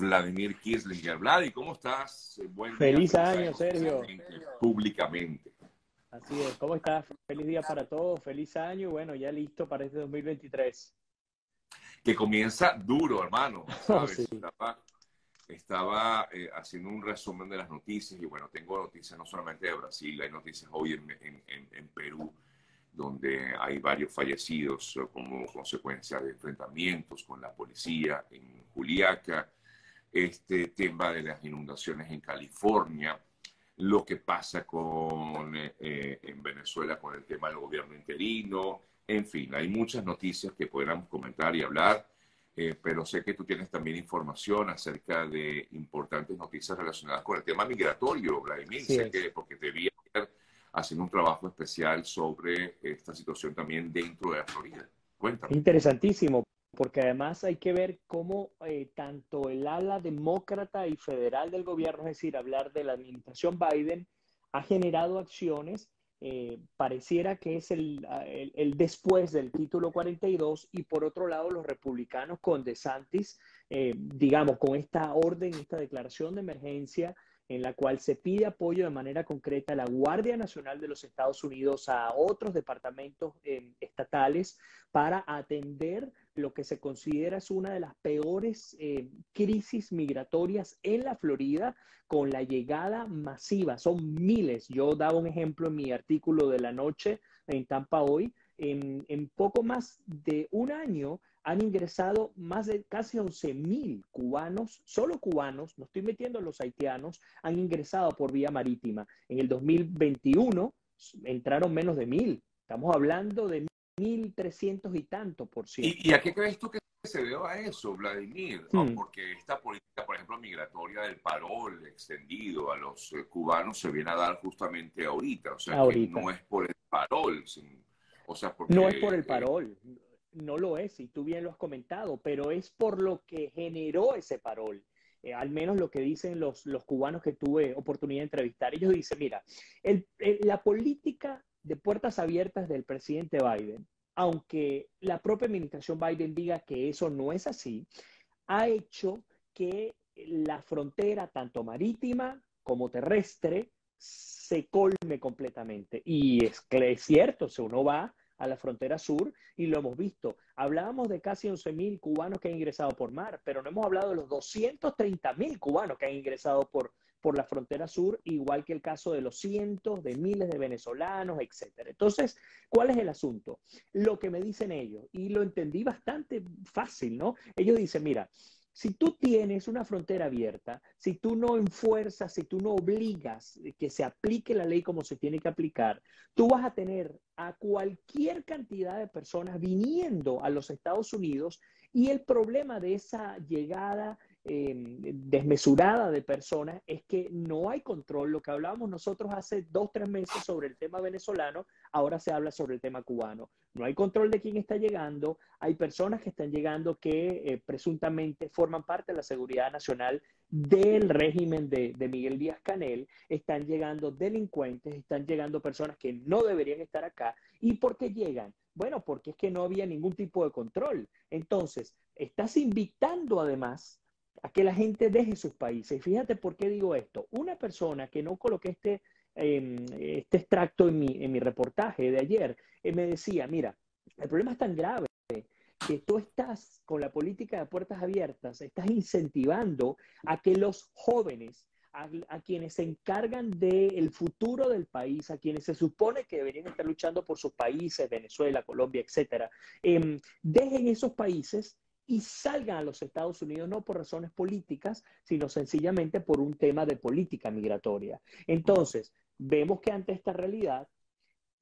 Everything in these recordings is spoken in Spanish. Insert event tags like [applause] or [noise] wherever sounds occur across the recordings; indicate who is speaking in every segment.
Speaker 1: Vladimir Kirslinger. Vladi, ¿cómo estás?
Speaker 2: Buen feliz año, Sergio.
Speaker 1: Públicamente.
Speaker 2: Así es, ¿cómo estás? Feliz día para todos, feliz año y bueno, ya listo para este 2023.
Speaker 1: Que comienza duro, hermano. [laughs] Estaba, eh, haciendo un resumen de las noticias y bueno, tengo noticias no solamente de Brasil, hay noticias hoy en, en Perú donde hay varios fallecidos como consecuencia de enfrentamientos con la policía en Juliaca, este tema de las inundaciones en California, lo que pasa con, eh, en Venezuela con el tema del gobierno interino, en fin, hay muchas noticias que podríamos comentar y hablar, eh, pero sé que tú tienes también información acerca de importantes noticias relacionadas con el tema migratorio, Vladimir, sé que porque te vi haciendo un trabajo especial sobre esta situación también dentro de la Florida. Cuéntame.
Speaker 2: Interesantísimo, porque además hay que ver cómo eh, tanto el ala demócrata y federal del gobierno, es decir, hablar de la administración Biden, ha generado acciones, eh, pareciera que es el, el, después del título 42, y por otro lado los republicanos con DeSantis, eh, digamos, con esta orden, esta declaración de emergencia, en la cual se pide apoyo de manera concreta a la Guardia Nacional de los Estados Unidos, a otros departamentos eh, estatales, para atender lo que se considera es una de las peores eh, crisis migratorias en la Florida, con la llegada masiva. Son miles. Yo daba un ejemplo en mi artículo de la noche en Tampa hoy. En, en poco más de un año han ingresado más de casi 11 mil cubanos, solo cubanos, no estoy metiendo los haitianos, han ingresado por vía marítima. En el 2021 entraron menos de mil. Estamos hablando de 1.300 y tanto por ciento.
Speaker 1: ¿Y, a qué crees tú que se debe a eso, Vladimir? Hmm. Porque esta política, por ejemplo, migratoria del parol extendido a los eh, cubanos se viene a dar justamente ahorita. O sea, que no es por el parol. o sea, porque,
Speaker 2: no es por el eh, parol no lo es, y tú bien lo has comentado, pero es por lo que generó ese parol. Eh, al menos lo que dicen los, los, cubanos que tuve oportunidad de entrevistar. Ellos dicen, mira, la política de puertas abiertas del presidente Biden, aunque la propia administración Biden diga que eso no es así, ha hecho que la frontera, tanto marítima como terrestre, se colme completamente. Y es, cierto, si uno va a la frontera sur y lo hemos visto. Hablábamos de casi 11.000 cubanos que han ingresado por mar, pero no hemos hablado de los 230.000 cubanos que han ingresado por, por la frontera sur, igual que el caso de los cientos de miles de venezolanos, etcétera. Entonces, ¿cuál es el asunto? Lo que me dicen ellos, y lo entendí bastante fácil, ¿no? Ellos dicen, mira, si tú tienes una frontera abierta, si tú no enfuerzas, si tú no obligas que se aplique la ley como se tiene que aplicar, tú vas a tener a cualquier cantidad de personas viniendo a los Estados Unidos y el problema de esa llegada Em, desmesurada de personas es que no hay control. Lo que hablábamos nosotros hace dos, tres meses sobre el tema venezolano, ahora se habla sobre el tema cubano. No hay control de quién está llegando. Hay personas que están llegando que eh, presuntamente forman parte de la seguridad nacional del régimen de, de, Miguel Díaz Canel. Están llegando delincuentes, están llegando personas que no deberían estar acá. ¿Y por qué llegan? Bueno, porque es que no había ningún tipo de control. Entonces, estás invitando además a que la gente deje sus países. Fíjate por qué digo esto. Una persona que no coloqué este, em, este extracto en mi, en mi reportaje de ayer, eh, me decía, mira, el problema es tan grave que tú estás con la política de puertas abiertas, estás incentivando a que los jóvenes, a, quienes se encargan del futuro del país, a quienes se supone que deberían estar luchando por sus países, Venezuela, Colombia, etcétera, em, dejen esos países y salgan a los Estados Unidos no por razones políticas, sino sencillamente por un tema de política migratoria. Entonces, vemos que ante esta realidad,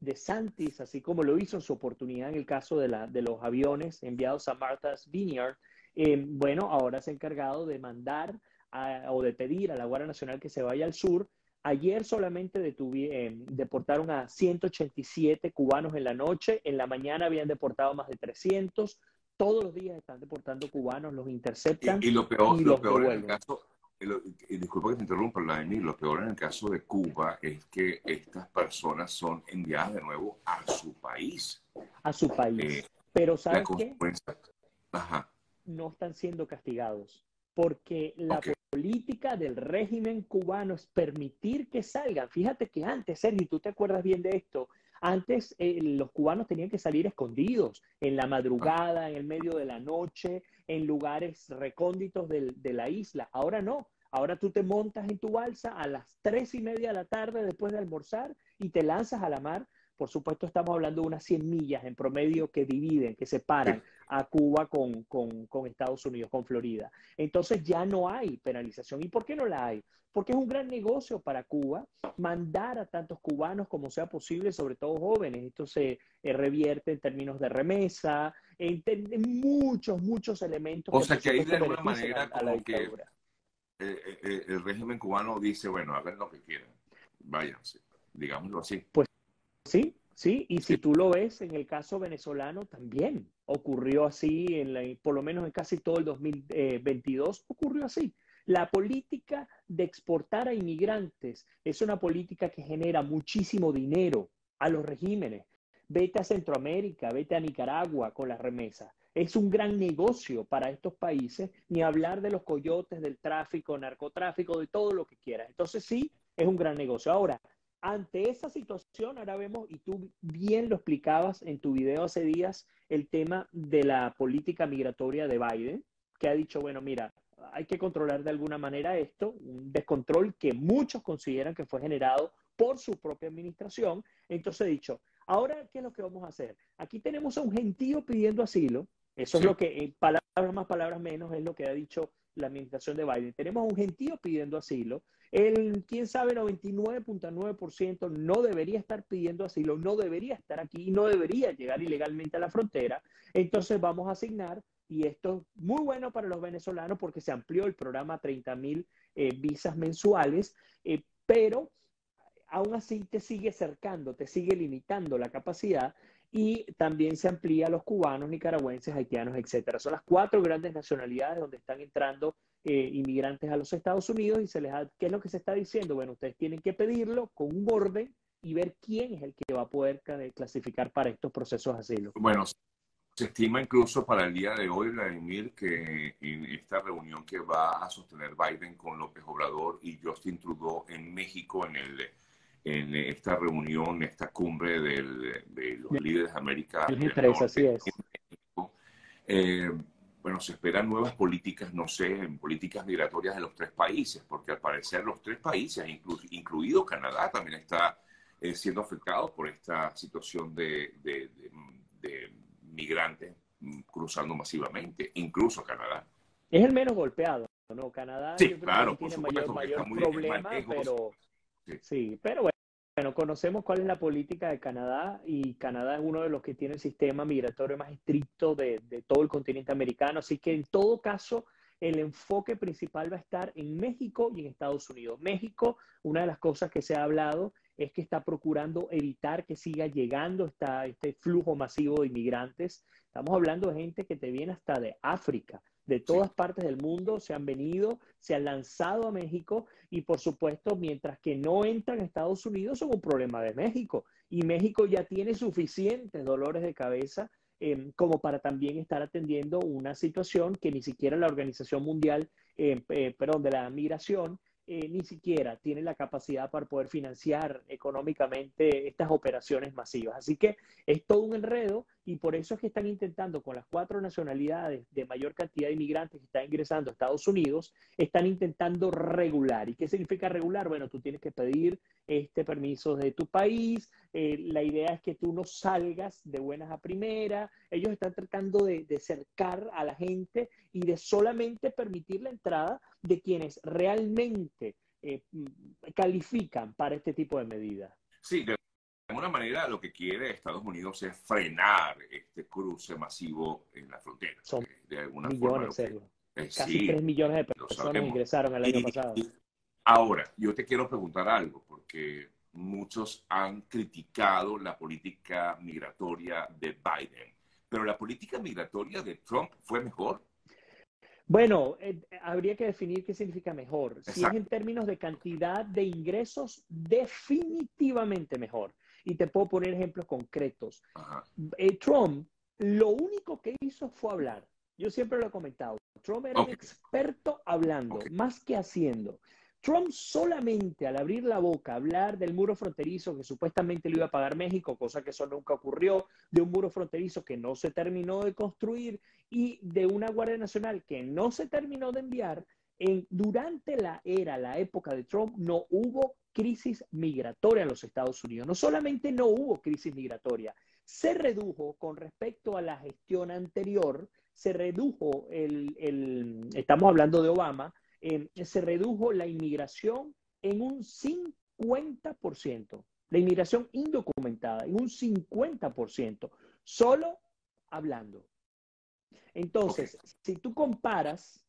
Speaker 2: de Santis, así como lo hizo en su oportunidad en el caso de, la, de los aviones enviados a Martha's Vineyard, eh, bueno, ahora se ha encargado de mandar o de pedir a la Guardia Nacional que se vaya al sur. Ayer solamente eh, deportaron a 187 cubanos en la noche, en la mañana habían deportado más de 300, todos los días están deportando cubanos, los interceptan.
Speaker 1: Y, lo peor, lo peor en el caso, y disculpa que te interrumpa, lo peor en el caso de Cuba es que estas personas son enviadas de nuevo a su país.
Speaker 2: A su país. Eh, Pero ¿sabes qué? Ajá. No están siendo castigados. porque la política del régimen cubano es permitir que salgan. Fíjate que antes, Sergio, tú te acuerdas bien de esto, antes eh, los cubanos tenían que salir escondidos en la madrugada, en el medio de la noche, en lugares recónditos de la isla. Ahora no. Ahora tú te montas en tu balsa a las tres y media de la tarde después de almorzar y te lanzas a la mar por supuesto, estamos hablando de unas 100 millas en promedio que dividen, que separan a Cuba con, Estados Unidos, con Florida. Entonces ya no hay penalización. ¿Y por qué no la hay? Porque es un gran negocio para Cuba mandar a tantos cubanos como sea posible, sobre todo jóvenes. Esto se eh, revierte en términos de remesa, en, muchos, muchos elementos.
Speaker 1: O sea que ahí de alguna manera como que eh, eh, el régimen cubano dice, bueno, hagan lo que quieran, váyanse, digámoslo así.
Speaker 2: Pues Sí, sí, y si tú lo ves en el caso venezolano también ocurrió así, en por lo menos en casi todo el 2022 ocurrió así. La política de exportar a inmigrantes es una política que genera muchísimo dinero a los regímenes. Vete a Centroamérica, vete a Nicaragua con las remesas. Es un gran negocio para estos países, ni hablar de los coyotes, del tráfico, narcotráfico, de todo lo que quieras. Entonces sí, es un gran negocio. Ahora, ante esa situación, ahora vemos, y tú bien lo explicabas en tu video hace días, el tema de la política migratoria de Biden, que ha dicho, bueno, mira, hay que controlar de alguna manera esto, un descontrol que muchos consideran que fue generado por su propia administración. Entonces he dicho, ahora, ¿qué es lo que vamos a hacer? Aquí tenemos a un gentío pidiendo asilo, eso es lo que, en palabras más, palabras menos, es lo que ha dicho la administración de Biden. Tenemos un gentío pidiendo asilo. El, quién sabe, 99.9% no debería estar pidiendo asilo, no debería estar aquí, no debería llegar ilegalmente a la frontera. Entonces vamos a asignar, y esto es muy bueno para los venezolanos porque se amplió el programa a 30 mil eh, visas mensuales, eh, pero aún así te sigue cercando, te sigue limitando la capacidad y también se amplía a los cubanos, nicaragüenses, haitianos, etcétera. Son las cuatro grandes nacionalidades donde están entrando eh, inmigrantes a los Estados Unidos y se les ¿qué es lo que se está diciendo? Bueno, ustedes tienen que pedirlo con un orden y ver quién es el que va a poder clasificar para estos procesos de asilo.
Speaker 1: Bueno, se estima incluso para el día de hoy, Vladimir, que en esta reunión que va a sostener Biden con López Obrador y Justin Trudeau en México, en el en esta reunión, esta cumbre del, de los líderes de América.
Speaker 2: así es.
Speaker 1: Eh, bueno, se esperan nuevas políticas, no sé, políticas migratorias de los tres países, porque al parecer los tres países, incluido Canadá, también está eh, siendo afectado por esta situación de, de, migrantes mm, cruzando masivamente, incluso Canadá.
Speaker 2: Es el menos golpeado, ¿no? Canadá
Speaker 1: sí, claro,
Speaker 2: tiene mayor, mayor problema, pero Sí, pero bueno, conocemos cuál es la política de Canadá y Canadá es uno de los que tiene el sistema migratorio más estricto de, todo el continente americano, así que en todo caso el enfoque principal va a estar en México y en Estados Unidos. México, una de las cosas que se ha hablado es que está procurando evitar que siga llegando este flujo masivo de inmigrantes. Estamos hablando de gente que te viene hasta de África, de todas partes del mundo se han venido, se han lanzado a México y por supuesto, mientras que no entran a Estados Unidos, son un problema de México. Y México ya tiene suficientes dolores de cabeza em, como para también estar atendiendo una situación que ni siquiera la Organización Mundial, em, eh, perdón, de la Migración eh, ni siquiera tiene la capacidad para poder financiar económicamente estas operaciones masivas. Así que es todo un enredo y por eso es que están intentando con las cuatro nacionalidades de mayor cantidad de inmigrantes que están ingresando a Estados Unidos, están intentando regular. ¿Y qué significa regular? Bueno, tú tienes que pedir este permiso de tu país, eh, la idea es que tú no salgas de buenas a primera, ellos están tratando de, de cercar a la gente y de solamente permitir la entrada de quienes realmente eh, califican para este tipo de medidas.
Speaker 1: Sí, alguna manera lo que quiere Estados Unidos es frenar este cruce masivo en la frontera.
Speaker 2: Son
Speaker 1: de alguna
Speaker 2: millones, forma, eh, Casi 3 millones de personas ingresaron el año pasado.
Speaker 1: ahora, yo te quiero preguntar algo, porque muchos han criticado la política migratoria de Biden, pero la política migratoria de Trump fue mejor.
Speaker 2: Bueno, eh, habría que definir qué significa mejor. Si es en términos de cantidad de ingresos, definitivamente mejor. Y te puedo poner ejemplos concretos. Eh, Trump lo único que hizo fue hablar. Yo siempre lo he comentado. Trump era un experto hablando, más que haciendo. Trump solamente al abrir la boca, hablar del muro fronterizo que supuestamente lo iba a pagar México, cosa que eso nunca ocurrió, de un muro fronterizo que no se terminó de construir y de una Guardia Nacional que no se terminó de enviar, en, durante la era, la época de Trump, no hubo crisis migratoria en los Estados Unidos. No solamente no hubo crisis migratoria, se redujo con respecto a la gestión anterior, se redujo el, estamos hablando de Obama, eh, se redujo la inmigración en un 50%, la inmigración indocumentada en un 50%, solo hablando. Entonces, si tú comparas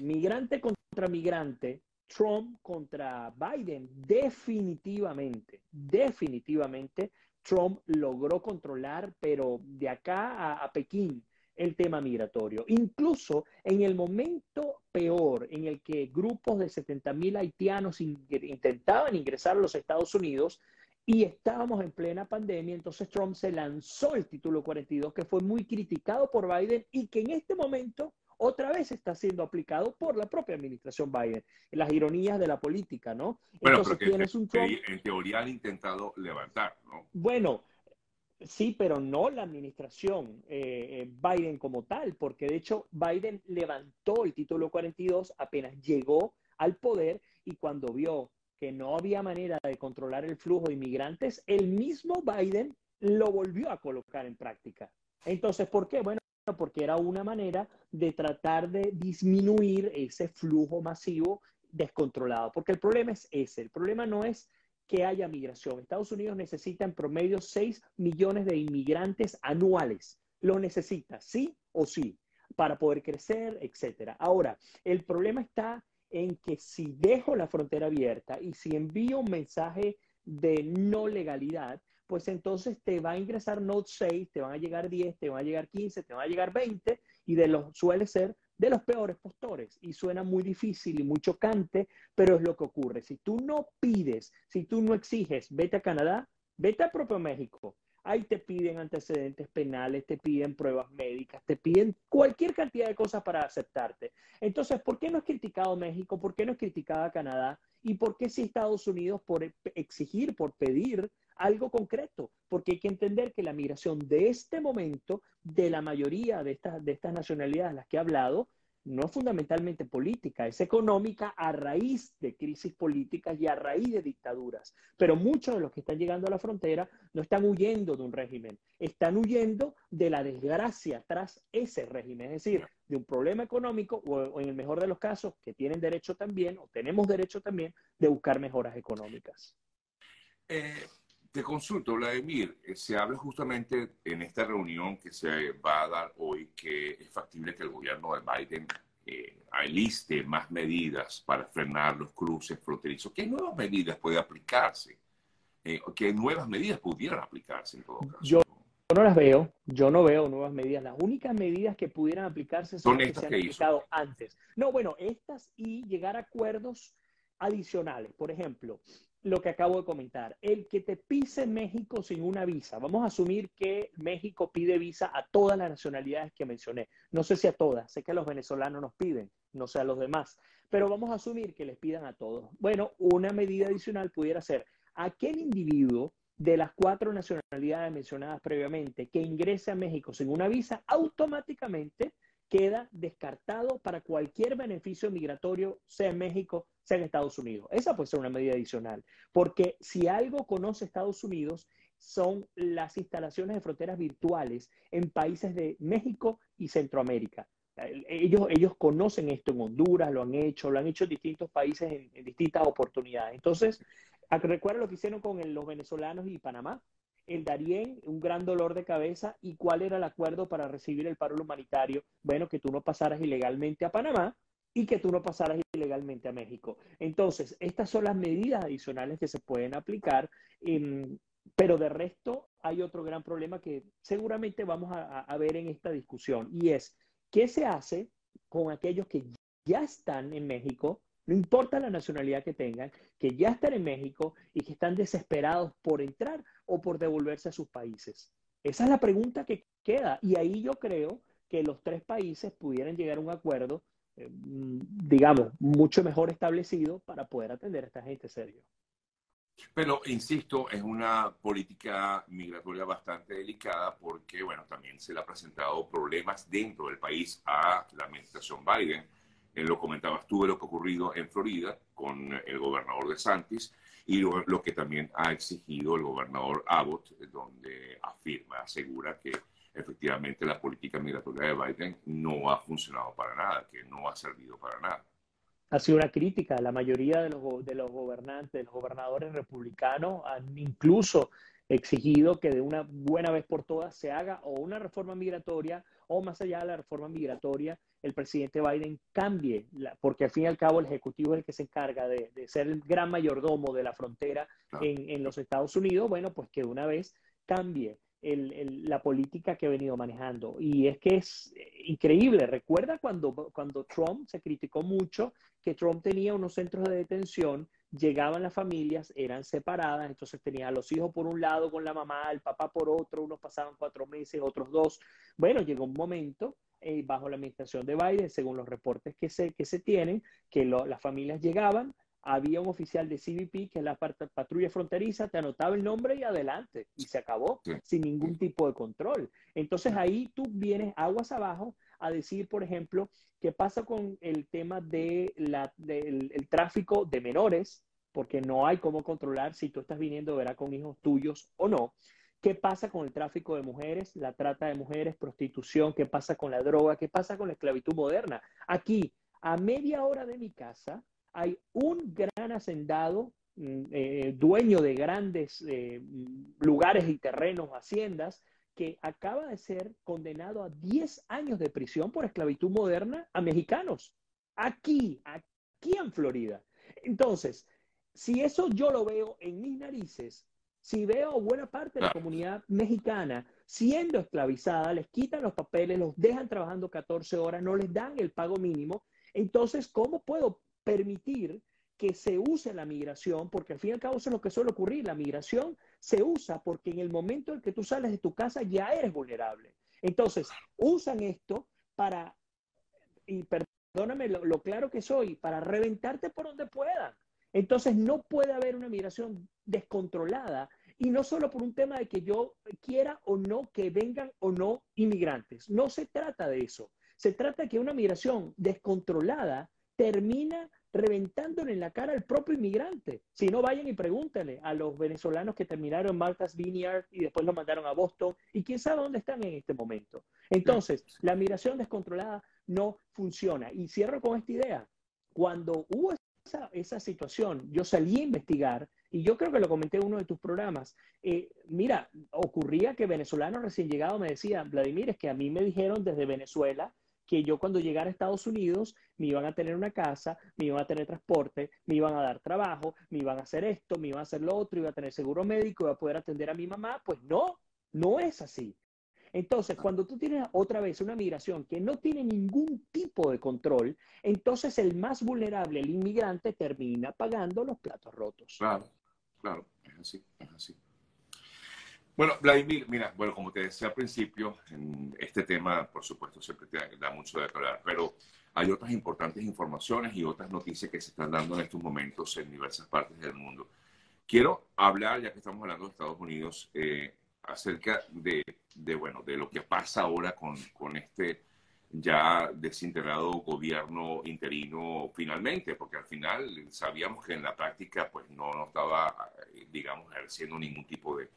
Speaker 2: migrante contra migrante, Trump contra Biden, definitivamente, definitivamente, Trump logró controlar, pero de acá a, Pekín, el tema migratorio. Incluso en el momento peor en el que grupos de 70 mil haitianos intentaban ingresar a los Estados Unidos y estábamos en plena pandemia, entonces Trump se lanzó el título 42 que fue muy criticado por Biden y que en este momento otra vez está siendo aplicado por la propia administración Biden. Las ironías de la política, ¿no?
Speaker 1: Bueno, Entonces tienes un En teoría han intentado levantar, ¿no?
Speaker 2: Bueno, sí, pero no la administración eh, eh, Biden como tal, porque de hecho Biden levantó el título 42 apenas llegó al poder y cuando vio que no había manera de controlar el flujo de inmigrantes, el mismo Biden lo volvió a colocar en práctica. Entonces, ¿por qué? Bueno, porque era una manera de tratar de disminuir ese flujo masivo descontrolado, porque el problema es ese, el problema no es que haya migración. Estados Unidos necesita en promedio 6 millones de inmigrantes anuales. Lo necesita, sí o sí, para poder crecer, etcétera. Ahora, el problema está en que si dejo la frontera abierta y si envío un mensaje de no legalidad, pues entonces te va a ingresar Note 6, te van a llegar 10, te van a llegar 15, te van a llegar 20 y de los suele ser de los peores postores y suena muy difícil y muy chocante, pero es lo que ocurre. Si tú no pides, si tú no exiges, vete a Canadá, vete a propio México. Ahí te piden antecedentes penales, te piden pruebas médicas, te piden cualquier cantidad de cosas para aceptarte. Entonces, ¿por qué no es criticado México? ¿Por qué no es criticada Canadá? ¿Y por qué si Estados Unidos por exigir, por pedir algo concreto, porque hay que entender que la migración de este momento, de la mayoría de estas, de estas nacionalidades a las que he hablado, no es fundamentalmente política, es económica a raíz de crisis políticas y a raíz de dictaduras. Pero muchos de los que están llegando a la frontera no están huyendo de un régimen, están huyendo de la desgracia tras ese régimen, es decir, de un problema económico o, en el mejor de los casos, que tienen derecho también, o tenemos derecho también, de buscar mejoras económicas.
Speaker 1: Eh, te consulto, Vladimir, eh, se habla justamente en esta reunión que se va a dar hoy que es factible que el gobierno de Biden eh, aliste más medidas para frenar los cruces fronterizos. ¿Qué nuevas medidas puede aplicarse? Eh, ¿Qué nuevas medidas pudieran aplicarse en todo caso?
Speaker 2: Yo no las veo, yo no veo nuevas medidas. Las únicas medidas que pudieran aplicarse son, las que se han aplicado antes. No, bueno, estas y llegar a acuerdos adicionales. Por ejemplo, lo que acabo de comentar. El que te pise México sin una visa. Vamos a asumir que México pide visa a todas las nacionalidades que mencioné. No sé si a todas. Sé que los venezolanos nos piden, no sé a los demás. Pero vamos a asumir que les pidan a todos. Bueno, una medida adicional pudiera ser aquel individuo de las cuatro nacionalidades mencionadas previamente que ingrese a México sin una visa, automáticamente queda descartado para cualquier beneficio migratorio, sea en México, sea en Estados Unidos. Esa puede ser una medida adicional, porque si algo conoce Estados Unidos son las instalaciones de fronteras virtuales en países de México y Centroamérica. Ellos, ellos conocen esto en Honduras, lo han hecho, lo han hecho en distintos países en, distintas oportunidades. Entonces, recuerda lo que hicieron con los venezolanos y Panamá, el Darién, un gran dolor de cabeza, y cuál era el acuerdo para recibir el paro humanitario. Bueno, que tú no pasaras ilegalmente a Panamá y que tú no pasaras ilegalmente a México. Entonces, estas son las medidas adicionales que se pueden aplicar, em, pero de resto hay otro gran problema que seguramente vamos a, a ver en esta discusión, y es, ¿qué se hace con aquellos que ya están en México, no importa la nacionalidad que tengan, que ya están en México y que están desesperados por entrar o por devolverse a sus países. Esa es la pregunta que queda. Y ahí yo creo que los tres países pudieran llegar a un acuerdo, eh, digamos, mucho mejor establecido para poder atender a esta gente serio.
Speaker 1: Pero, insisto, es una política migratoria bastante delicada porque, bueno, también se le ha presentado problemas dentro del país a la administración Biden. Eh, lo comentabas tú de lo que ha ocurrido en Florida con el gobernador de Santis y lo, que también ha exigido el gobernador Abbott, donde afirma, asegura que efectivamente la política migratoria de Biden no ha funcionado para nada, que no ha servido para nada
Speaker 2: ha sido una crítica. La mayoría de los, de los gobernantes, de los gobernadores republicanos han incluso exigido que de una buena vez por todas se haga o una reforma migratoria o más allá de la reforma migratoria, el presidente Biden cambie, porque al fin y al cabo el Ejecutivo es el que se encarga de, ser el gran mayordomo de la frontera en, en los Estados Unidos, bueno, pues que de una vez cambie la política que ha venido manejando. Y es que es eh, increíble. Recuerda cuando, cuando Trump se criticó mucho que Trump tenía unos centros de detención, llegaban las familias, eran separadas, entonces tenía a los hijos por un lado con la mamá, el papá por otro, unos pasaban cuatro meses, otros dos. Bueno, llegó un momento eh, bajo la administración de Biden, según los reportes que se, que se tienen, que las familias llegaban, había un oficial de CBP, que es la patrulla fronteriza, te anotaba el nombre y adelante, y se acabó, sin ningún tipo de control. Entonces ahí tú vienes aguas abajo a decir, por ejemplo, qué pasa con el tema de la, del el tráfico de menores, porque no hay cómo controlar si tú estás viniendo verá con hijos tuyos o no. ¿Qué pasa con el tráfico de mujeres, la trata de mujeres, prostitución? ¿Qué pasa con la droga? ¿Qué pasa con la esclavitud moderna? Aquí, a media hora de mi casa, hay un gran hacendado, mm, eh, dueño de grandes eh, lugares y terrenos, haciendas, que acaba de ser condenado a 10 años de prisión por esclavitud moderna a mexicanos. Aquí, aquí en Florida. Entonces, si eso yo lo veo en mis narices, si veo buena parte de la comunidad mexicana siendo esclavizada, les quitan los papeles, los dejan trabajando 14 horas, no les dan el pago mínimo, entonces, ¿cómo puedo permitir que se use la migración, porque al fin y al cabo eso es lo que suele ocurrir. La migración se usa porque en el momento en que tú sales de tu casa ya eres vulnerable. Entonces, usan esto para, y perdóname lo, claro que soy, para reventarte por donde puedan. Entonces, no puede haber una migración descontrolada y no solo por un tema de que yo quiera o no que vengan o no inmigrantes. No se trata de eso. Se trata de que una migración descontrolada termina reventándole en la cara al propio inmigrante. Si no, vayan y pregúntenle a los venezolanos que terminaron en Martha's Vineyard y después lo mandaron a Boston y quién sabe dónde están en este momento. Entonces, la migración descontrolada no funciona. Y cierro con esta idea. Cuando hubo esa, situación, yo salí a investigar y yo creo que lo comenté en uno de tus programas. Eh, mira, ocurría que venezolanos recién llegados me decían, Vladimir, es que a mí me dijeron desde Venezuela que yo cuando llegara a Estados Unidos me iban a tener una casa, me iban a tener transporte, me iban a dar trabajo, me iban a hacer esto, me iban a hacer lo otro, iba a tener seguro médico, iba a poder atender a mi mamá. Pues no, no es así. Entonces, cuando tú tienes otra vez una migración que no tiene ningún tipo de control, entonces el más vulnerable, el inmigrante, termina pagando los platos rotos.
Speaker 1: Claro, claro, es así, es así. Bueno, Vladimir, mira, bueno, como te decía al principio, en este tema, por supuesto, siempre te da mucho de hablar, pero hay otras importantes informaciones y otras noticias que se están dando en estos momentos en diversas partes del mundo. Quiero hablar, ya que estamos hablando de Estados Unidos, eh, acerca de, de, bueno, de lo que pasa ahora con, este ya desintegrado gobierno interino finalmente, porque al final sabíamos que en la práctica pues no, estaba, digamos, ejerciendo ningún tipo de,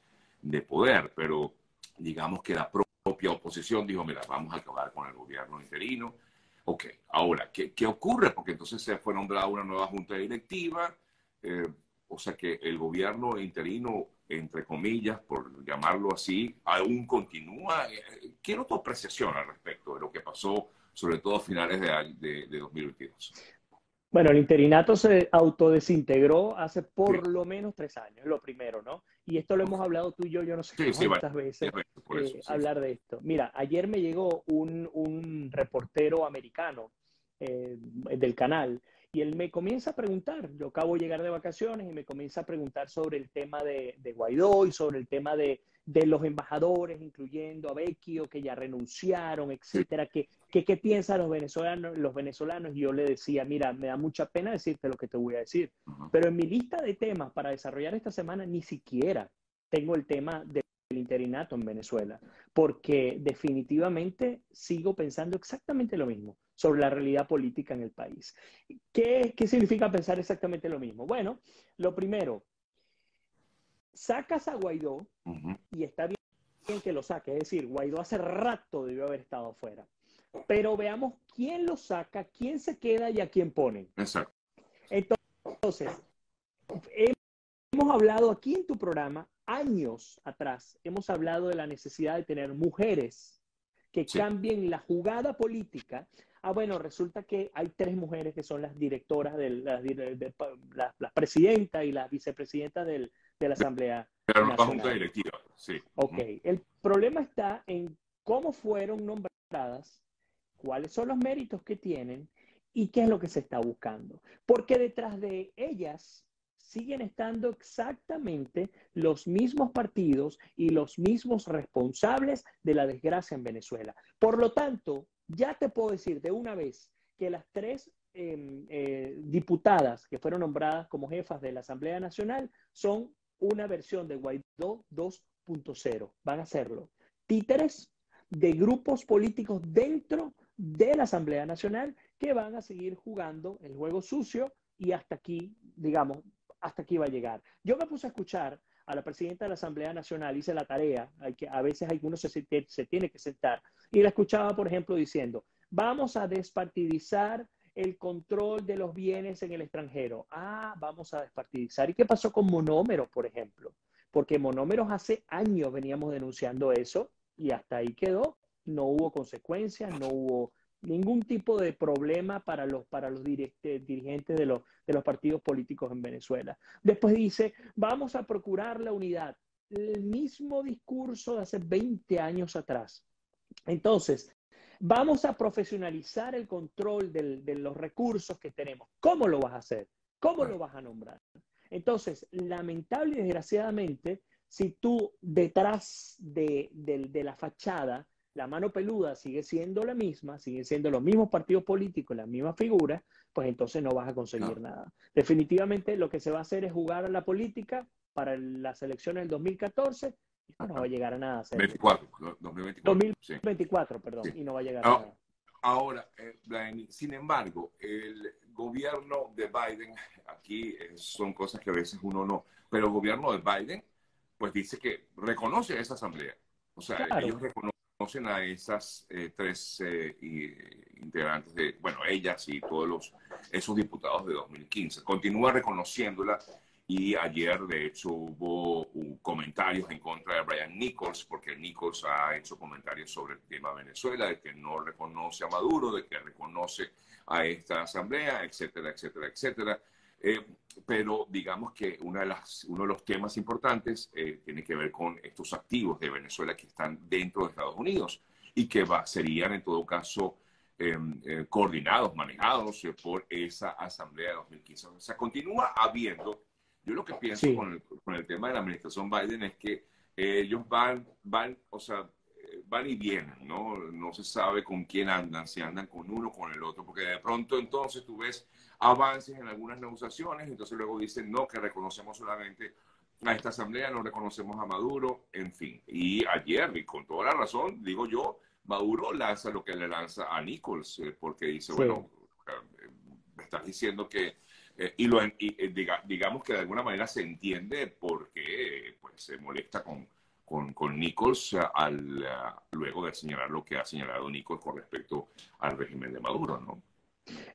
Speaker 1: de poder, pero digamos que la propia oposición dijo, mira, vamos a acabar con el gobierno interino. Ok, ahora, ¿qué, qué ocurre? Porque entonces se fue nombrada una nueva junta directiva, eh, o sea que el gobierno interino, entre comillas, por llamarlo así, aún continúa. Quiero tu apreciación al respecto de lo que pasó, sobre todo a finales de, de, de 2022.
Speaker 2: Bueno, el interinato se autodesintegró hace por lo menos tres años, lo primero, ¿no? Y esto lo hemos hablado tú y yo, yo no sé cuántas veces eh, hablar de esto. Mira, ayer me llegó un, reportero americano eh, del canal y él me comienza a preguntar, yo acabo de llegar de vacaciones y me comienza a preguntar sobre el tema de, Guaidó y sobre el tema de, de los embajadores, incluyendo a Vecchio, que ya renunciaron, etcétera, que, ¿qué piensan los venezolanos, los venezolanos? Y yo le decía, mira, me da mucha pena decirte lo que te voy a decir, pero en mi lista de temas para desarrollar esta semana ni siquiera tengo el tema del interinato en Venezuela, porque definitivamente sigo pensando exactamente lo mismo sobre la realidad política en el país. ¿Qué, qué significa pensar exactamente lo mismo? Bueno, lo primero, sacas a Guaidó y está bien que lo saque. Es decir, Guaidó hace rato debió haber estado afuera. Pero veamos quién lo saca, quién se queda y a quién ponen.
Speaker 1: Exacto.
Speaker 2: Entonces, hemos hablado aquí en tu programa, años atrás, hemos hablado de la necesidad de tener mujeres que cambien la jugada política. Ah, bueno, resulta que hay tres mujeres que son las directoras, de, las, las presidentas y las vicepresidentas del, de la Asamblea.
Speaker 1: Pero no junta directiva, sí.
Speaker 2: Ok, el problema está en cómo fueron nombradas, cuáles son los méritos que tienen y qué es lo que se está buscando. Porque detrás de ellas siguen estando exactamente los mismos partidos y los mismos responsables de la desgracia en Venezuela. Por lo tanto, ya te puedo decir de una vez que las tres em, eh, diputadas que fueron nombradas como jefas de la Asamblea Nacional son una versión de Guaidó 2.0. Van a hacerlo. Títeres de grupos políticos dentro de la Asamblea Nacional que van a seguir jugando el juego sucio y hasta aquí, digamos, hasta aquí va a llegar. Yo me puse a escuchar a la presidenta de la Asamblea Nacional, hice la tarea, hay que, a veces algunos se, se tiene que sentar, y la escuchaba, por ejemplo, diciendo, vamos a despartidizar el control de los bienes en el extranjero. Ah, vamos a despartidizar. ¿Y qué pasó con monómeros, por ejemplo? Porque monómeros hace años veníamos denunciando eso y hasta ahí quedó. No hubo consecuencias, no hubo ningún tipo de problema para los, para los dirigentes de los, de los partidos políticos en Venezuela. Después dice, vamos a procurar la unidad. El mismo discurso de hace 20 años atrás. Entonces, Vamos a profesionalizar el control de los recursos que tenemos. ¿Cómo lo vas a hacer? ¿Cómo lo vas a nombrar? Entonces, lamentable y desgraciadamente, si tú detrás de, la fachada, la mano peluda sigue siendo la misma, sigue siendo los mismos partidos políticos, las mismas figuras, pues entonces no vas a conseguir nada. Definitivamente lo que se va a hacer es jugar a la política para las elecciones del 2014 no va a llegar a nada.
Speaker 1: 24, 2024.
Speaker 2: 2024, perdón, y no va a llegar a nada.
Speaker 1: Ahora, eh, sin embargo, el gobierno de Biden, aquí eh, son cosas que a veces uno no, pero el gobierno de Biden, pues dice que reconoce esa asamblea. O sea, ellos reconocen a esas eh, tres integrantes de, bueno, ellas y todos los, esos diputados de 2015. Continúa reconociéndola y ayer, de hecho, hubo comentarios en contra de Brian Nichols, porque Nichols ha hecho comentarios sobre el tema Venezuela, de que no reconoce a Maduro, de que reconoce a esta asamblea, etcétera, etcétera, etcétera. Eh, pero digamos que una de las, uno de los temas importantes eh, tiene que ver con estos activos de Venezuela que están dentro de Estados Unidos y que va, serían en todo caso em, eh, coordinados, manejados por esa asamblea de 2015. O sea, continúa habiendo yo lo que pienso con, el, con, el, tema de la administración Biden es que ellos van, van, o sea, van y vienen, ¿no? No se sabe con quién andan, si andan con uno o con el otro, porque de pronto entonces tú ves avances en algunas negociaciones, entonces luego dicen, no, que reconocemos solamente a esta asamblea, no reconocemos a Maduro, en fin. Y ayer, y con toda la razón, digo yo, Maduro lanza lo que le lanza a Nichols, eh, porque dice, bueno, eh, me estás diciendo que eh, y, lo, eh, digamos que de alguna manera se entiende por qué pues, se molesta con, con, con Nichols al, luego de señalar lo que ha señalado Nichols con respecto al régimen de Maduro, ¿no?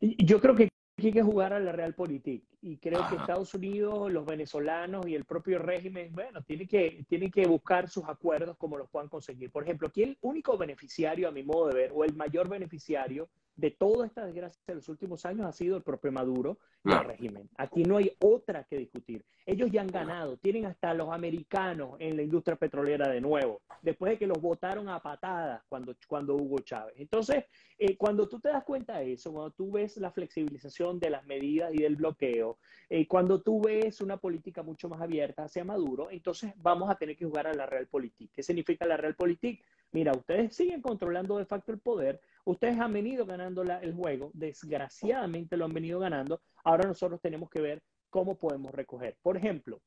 Speaker 2: Yo creo que hay que jugar a la realpolitik y creo que Estados Unidos, los venezolanos y el propio régimen, bueno, tienen que, tienen que buscar sus acuerdos como los puedan conseguir. Por ejemplo, aquí el único beneficiario, a mi modo de ver, o el mayor beneficiario de toda esta desgracia de los últimos años ha sido el propio Maduro y el régimen. Aquí no hay otra que discutir. Ellos ya han ganado, tienen hasta los americanos en la industria petrolera de nuevo, después de que los votaron a patadas cuando, cuando Hugo Chávez. Entonces, eh, cuando tú te das cuenta de eso, cuando tú ves la flexibilización de las medidas y del bloqueo. Eh, cuando tú ves una política mucho más abierta hacia Maduro, entonces vamos a tener que jugar a la Realpolitik. ¿Qué significa la Realpolitik? Mira, ustedes siguen controlando de facto el poder, ustedes han venido ganando el juego, desgraciadamente lo han venido ganando, ahora nosotros tenemos que ver cómo podemos recoger. Por ejemplo,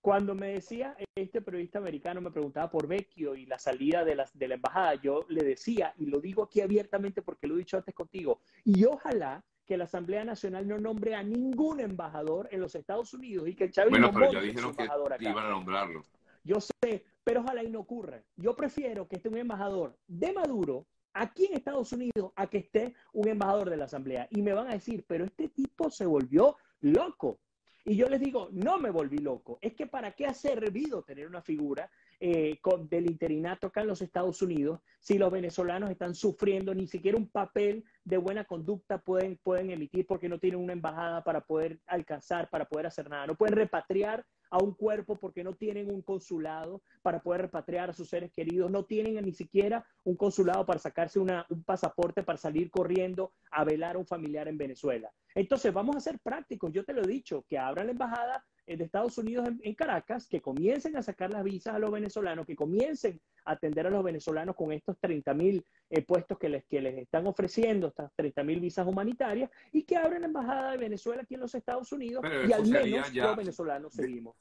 Speaker 2: cuando me decía este periodista americano, me preguntaba por Vecchio y la salida de la, de la embajada, yo le decía, y lo digo aquí abiertamente porque lo he dicho antes contigo, y ojalá que la Asamblea Nacional no nombre a ningún embajador en los Estados Unidos y que el chavismo
Speaker 1: bueno, pero ya dijeron que iban a nombrarlo.
Speaker 2: Yo sé, pero ojalá y no ocurra. Yo prefiero que esté un embajador de Maduro aquí en Estados Unidos a que esté un embajador de la Asamblea. Y me van a decir, pero este tipo se volvió loco. Y yo les digo, no me volví loco. Es que para qué ha servido tener una figura eh, del interinato acá en los Estados Unidos si los venezolanos están sufriendo, ni siquiera un papel de buena conducta pueden, pueden emitir porque no tienen una embajada para poder alcanzar, para poder hacer nada. No pueden repatriar a un cuerpo porque no tienen un consulado para poder repatriar a sus seres queridos, no tienen ni siquiera un consulado para sacarse una, un pasaporte para salir corriendo a velar a un familiar en Venezuela. Entonces, vamos a ser prácticos. Yo te lo he dicho, que abran la embajada de Estados Unidos en, Caracas, que comiencen a sacar las visas a los venezolanos, que comiencen a atender a los venezolanos con estos 30 mil eh, puestos que les, que les están ofreciendo, estas 30 mil visas humanitarias, y que abran la embajada de Venezuela aquí en los Estados Unidos, y al menos los venezolanos seguimos.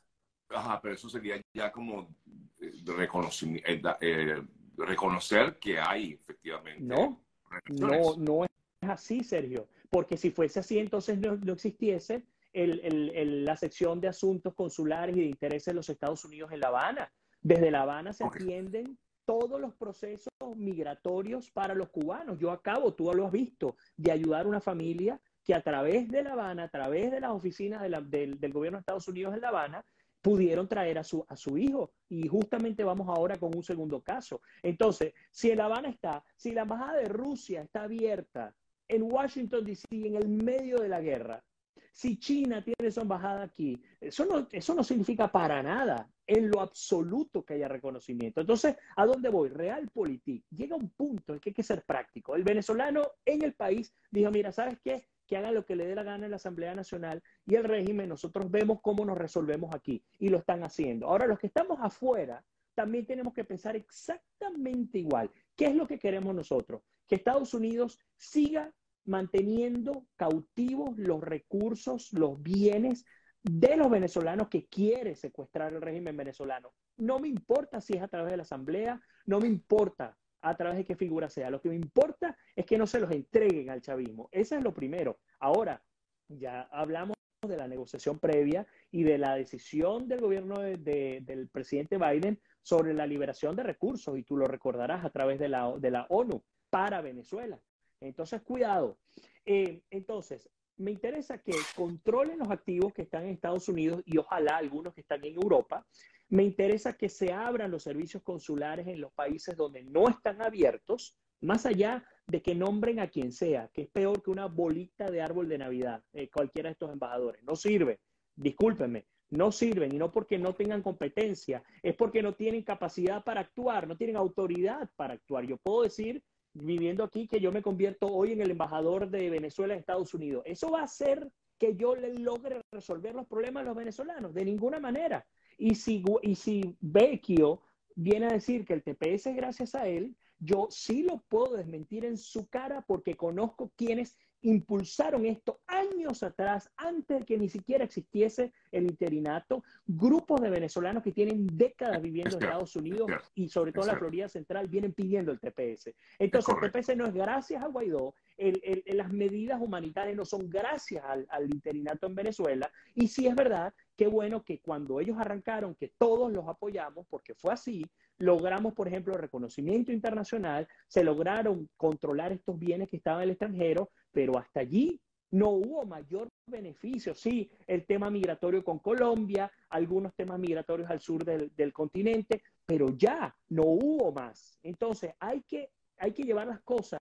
Speaker 1: Ajá, pero eso sería ya como eh, reconocer que hay efectivamente.
Speaker 2: No, no, no es así, Sergio, porque si fuese así, entonces no, no existiese la sección de asuntos consulares y de intereses de los Estados Unidos en La Habana. Desde La Habana se atienden todos los procesos migratorios para los cubanos. Yo acabo, tú lo has visto, de ayudar a una familia que a través de La Habana, a través de las oficinas del, gobierno de Estados Unidos en La Habana, pudieron traer a su, a su hijo. Y justamente vamos ahora con un segundo caso. Entonces, si en La Habana está, si la embajada de Rusia está abierta en Washington, D.C., en el medio de la guerra, si China tiene su embajada aquí, eso no, eso no significa para nada en lo absoluto que haya reconocimiento. Entonces, ¿a dónde voy? Realpolitik. Llega un punto en que hay que ser práctico. El venezolano en el país dijo, mira, ¿sabes qué? Que haga lo que le dé la gana en la Asamblea Nacional y el régimen, nosotros vemos cómo nos resolvemos aquí. Y lo están haciendo. Ahora, los que estamos afuera, también tenemos que pensar exactamente igual. ¿Qué es lo que queremos nosotros? Que Estados Unidos siga manteniendo cautivos los recursos, los bienes de los venezolanos que quiere secuestrar el régimen venezolano. No me importa si es a través de la Asamblea, no me importa a través de qué figura sea. Lo que me importa es que no se los entreguen al chavismo. Eso es lo primero. Ahora, ya hablamos de la negociación previa y de la decisión del gobierno del presidente Biden sobre la liberación de recursos, y tú lo recordarás a través de la, de la ONU para Venezuela. Entonces, cuidado. Eh, entonces, me interesa que controlen los activos que están en Estados Unidos y ojalá algunos que están en Europa. Me interesa que se abran los servicios consulares en los países donde no están abiertos, más allá de que nombren a quien sea, que es peor que una bolita de árbol de Navidad, eh, cualquiera de estos embajadores. No sirve. Discúlpenme, no sirven y no porque no tengan competencia, es porque no tienen capacidad para actuar, no tienen autoridad para actuar. Yo puedo decir viviendo aquí que yo me convierto hoy en el embajador de Venezuela en Estados Unidos. ¿Eso va a hacer que yo le logre resolver los problemas a los venezolanos? De ninguna manera. Y si, y si Vecchio viene a decir que el TPS es gracias a él, yo sí lo puedo desmentir en su cara porque conozco quienes impulsaron esto años atrás, antes de que ni siquiera existiese el interinato, grupos de venezolanos que tienen décadas viviendo en Estados Unidos y sobre todo en la Florida Central vienen pidiendo el TPS. Entonces el TPS no es gracias a Guaidó, las medidas humanitarias no son gracias al, al interinato en Venezuela y sí es verdad qué bueno que cuando ellos arrancaron, que todos los apoyamos, porque fue así, logramos, por ejemplo, reconocimiento internacional, se lograron controlar estos bienes que estaban en el extranjero, pero hasta allí no hubo mayor beneficio. Sí, el tema migratorio con Colombia, algunos temas migratorios al sur del, continente, pero ya no hubo más. Entonces, hay que, hay que llevar las cosas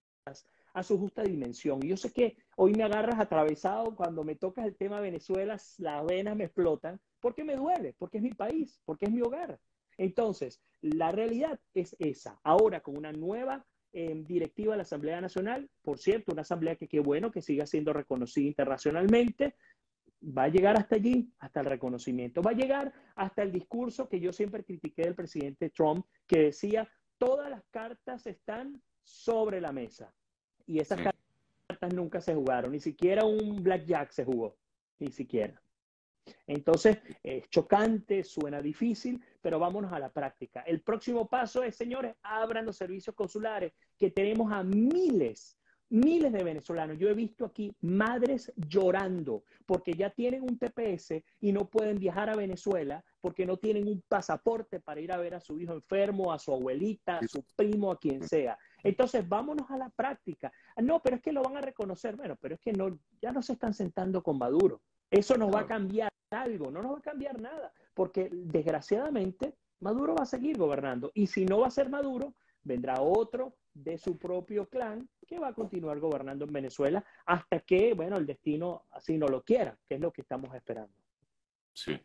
Speaker 2: a su justa dimensión. Y yo sé que hoy me agarras atravesado cuando me tocas el tema Venezuela, las venas me explotan, porque me duele, porque es mi país, porque es mi hogar. Entonces, la realidad es esa. Ahora, con una nueva eh, directiva de la Asamblea Nacional, por cierto, una asamblea que qué bueno que siga siendo reconocida internacionalmente, Va a llegar hasta allí, hasta el reconocimiento. Va a llegar hasta el discurso que yo siempre critiqué del presidente Trump, que decía, todas las cartas están sobre la mesa. Y esas cartas nunca se jugaron, ni siquiera un blackjack se jugó, ni siquiera. Entonces, es chocante, suena difícil, pero vámonos a la práctica. El próximo paso es, señores, abran los servicios consulares, que tenemos a miles, miles de venezolanos. Yo he visto aquí madres llorando porque ya tienen un TPS y no pueden viajar a Venezuela porque no tienen un pasaporte para ir a ver a su hijo enfermo, a su abuelita, a su primo, a quien sea. Entonces, vámonos a la práctica. No, pero es que lo van a reconocer. Bueno, pero es que no, ya no se están sentando con Maduro. Eso nos va a cambiar algo, no nos va a cambiar nada, porque desgraciadamente Maduro va a seguir gobernando. Y si no va a ser Maduro, vendrá otro de su propio clan que va a continuar gobernando en Venezuela hasta que, bueno, el destino así no lo quiera, que es lo que estamos esperando.
Speaker 1: Sí,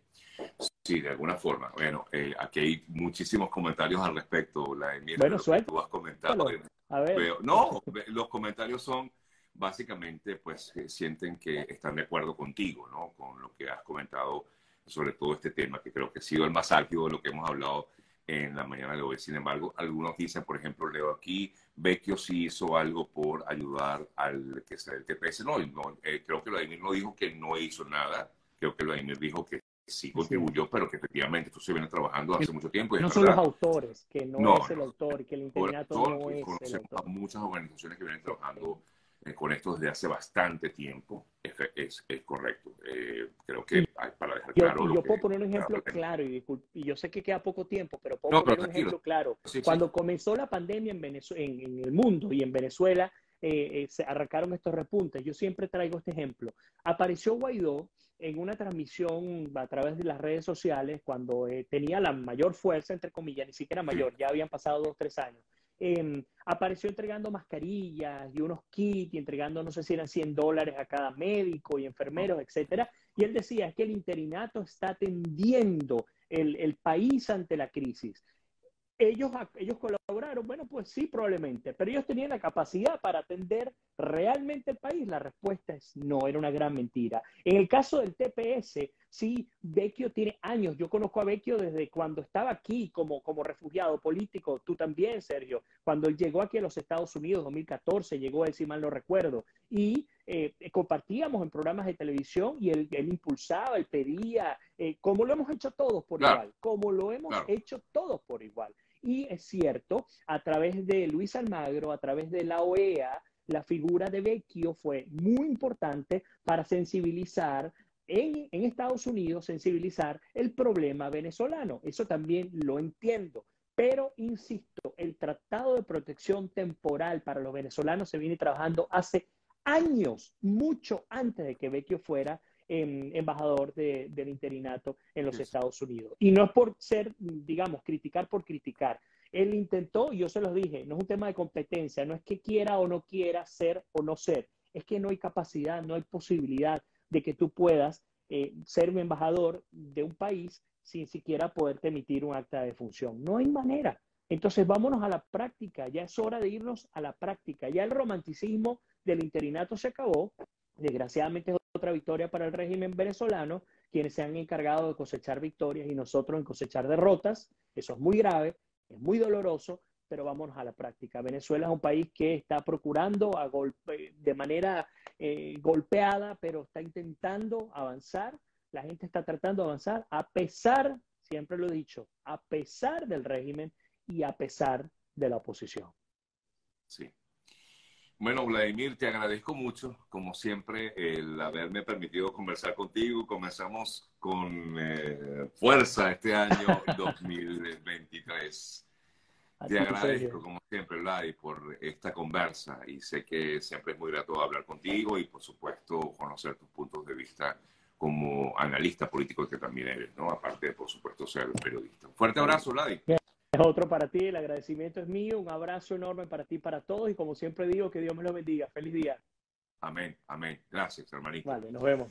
Speaker 1: sí, de alguna forma. Bueno, eh, aquí hay muchísimos comentarios al respecto, la
Speaker 2: bueno,
Speaker 1: que tú has comentado. A ver. no, los comentarios son básicamente pues eh, sienten que están de acuerdo contigo, ¿no? Con lo que has comentado sobre todo este tema, que creo que ha sido el más álgido de lo que hemos hablado en la mañana de hoy. Sin embargo, algunos dicen, por ejemplo, leo aquí, Vecchio sí hizo algo por ayudar al que sea el TPS. No, no eh, creo que Vladimir no dijo que no hizo nada. Creo que Vladimir dijo que sí contribuyó, pero que efectivamente esto se viene trabajando hace mucho tiempo.
Speaker 2: no son los autores, que no, es el autor, que el interinato no es el autor.
Speaker 1: muchas organizaciones que vienen trabajando eh, con esto desde hace bastante tiempo. Es, es, correcto. Eh, creo que para dejar claro.
Speaker 2: Yo, yo puedo poner un ejemplo claro, y, y, yo sé que queda poco tiempo, pero puedo poner un ejemplo claro. Cuando comenzó la pandemia en, Venezuela, en, el mundo y en Venezuela, eh, se arrancaron estos repuntes. Yo siempre traigo este ejemplo. Apareció Guaidó en una transmisión a través de las redes sociales cuando tenía la mayor fuerza, entre comillas, ni siquiera mayor, ya habían pasado dos, tres años. Em, apareció entregando mascarillas y unos kits y entregando, no sé si eran 100 dólares a cada médico y enfermeros, etcétera. Y él decía que el interinato está atendiendo el, el país ante la crisis ellos, ellos colaboraron, bueno, pues sí, probablemente, pero ellos tenían la capacidad para atender realmente el país. La respuesta es no, era una gran mentira. En el caso del TPS, sí, Vecchio tiene años. Yo conozco a Vecchio desde cuando estaba aquí como, como refugiado político. Tú también, Sergio. Cuando él llegó aquí a los Estados Unidos, 2014, llegó él, si mal no recuerdo. Y eh, compartíamos en programas de televisión y él, impulsaba, él pedía, eh, como lo hemos hecho todos por igual, como lo hemos hecho todos por igual. Y es cierto, a través de Luis Almagro, a través de la OEA, la figura de Vecchio fue muy importante para sensibilizar en, Estados Unidos, sensibilizar el problema venezolano. Eso también lo entiendo. Pero, insisto, el Tratado de Protección Temporal para los venezolanos se viene trabajando hace años, mucho antes de que Vecchio fuera embajador del interinato en los Estados Unidos. Y no es por ser, digamos, criticar por criticar. Él intentó, y yo se los dije, no es un tema de competencia, no es que quiera o no quiera ser o no ser, es que no hay capacidad, no hay posibilidad de que tú puedas eh, ser un embajador de un país sin siquiera poderte emitir un acta de función. No hay manera. Entonces vámonos a la práctica, ya es hora de irnos a la práctica. Ya el romanticismo del interinato se acabó, desgraciadamente es otra victoria para el régimen venezolano, quienes se han encargado de cosechar victorias y nosotros en cosechar derrotas. Eso es muy grave, es muy doloroso, pero vámonos a la práctica. Venezuela es un país que está procurando a golpe, de manera eh, golpeada, pero está intentando avanzar. La gente está tratando de avanzar a pesar, siempre lo he dicho, a pesar del régimen y a pesar de la oposición.
Speaker 1: Sí. Bueno, Vladimir, te agradezco mucho, como siempre, el haberme permitido conversar contigo. Comenzamos con eh, fuerza este año [laughs] 2023. te agradezco, como siempre, Vlad, por esta conversa y sé que siempre es muy grato hablar contigo y, por supuesto, conocer tus puntos de vista como analista político que también eres, ¿no? Aparte de, por supuesto, ser periodista. fuerte abrazo, Vlad.
Speaker 2: Otro para ti, el agradecimiento es mío, un abrazo enorme para ti, para todos y como siempre digo, que Dios me lo bendiga. Feliz día.
Speaker 1: Amén, amén. Gracias, hermanito.
Speaker 2: Vale, nos vemos.